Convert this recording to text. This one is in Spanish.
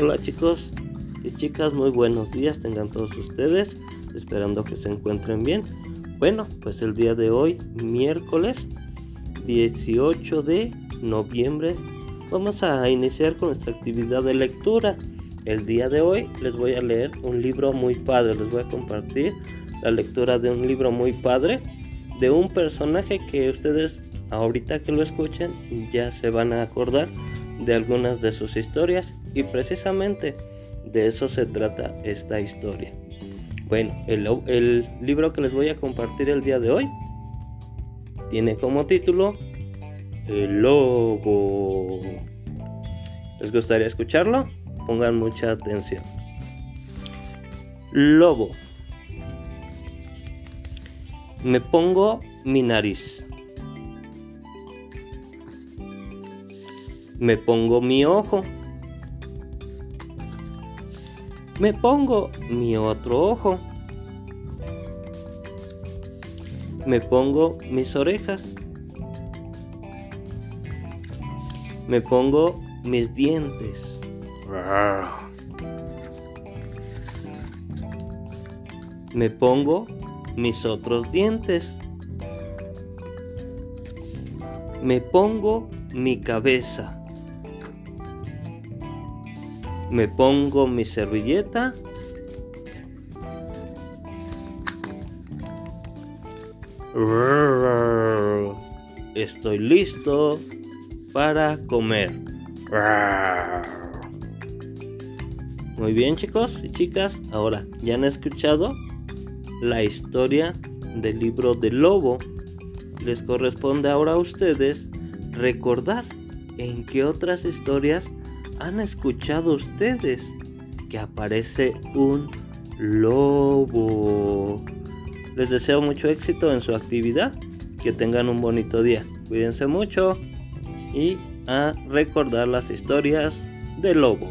Hola chicos y chicas, muy buenos días tengan todos ustedes, esperando que se encuentren bien. Bueno, pues el día de hoy, miércoles 18 de noviembre, vamos a iniciar con nuestra actividad de lectura. El día de hoy les voy a leer un libro muy padre, les voy a compartir la lectura de un libro muy padre de un personaje que ustedes ahorita que lo escuchen ya se van a acordar de algunas de sus historias y precisamente de eso se trata esta historia. Bueno, el, libro que les voy a compartir el día de hoy tiene como título El Lobo. ¿Les gustaría escucharlo? Pongan mucha atención. Lobo. Me pongo mi nariz. Me pongo mi ojo. Me pongo mi otro ojo. Me pongo mis orejas. Me pongo mis dientes. Me pongo mis otros dientes. Me pongo mi cabeza. Me pongo mi servilleta. Estoy listo para comer. Muy bien chicos y chicas, ahora ya han escuchado la historia del libro del lobo. Les corresponde ahora a ustedes recordar en qué otras historias ¿Han escuchado ustedes que aparece un lobo? Les deseo mucho éxito en su actividad. Que tengan un bonito día. Cuídense mucho y a recordar las historias del lobo.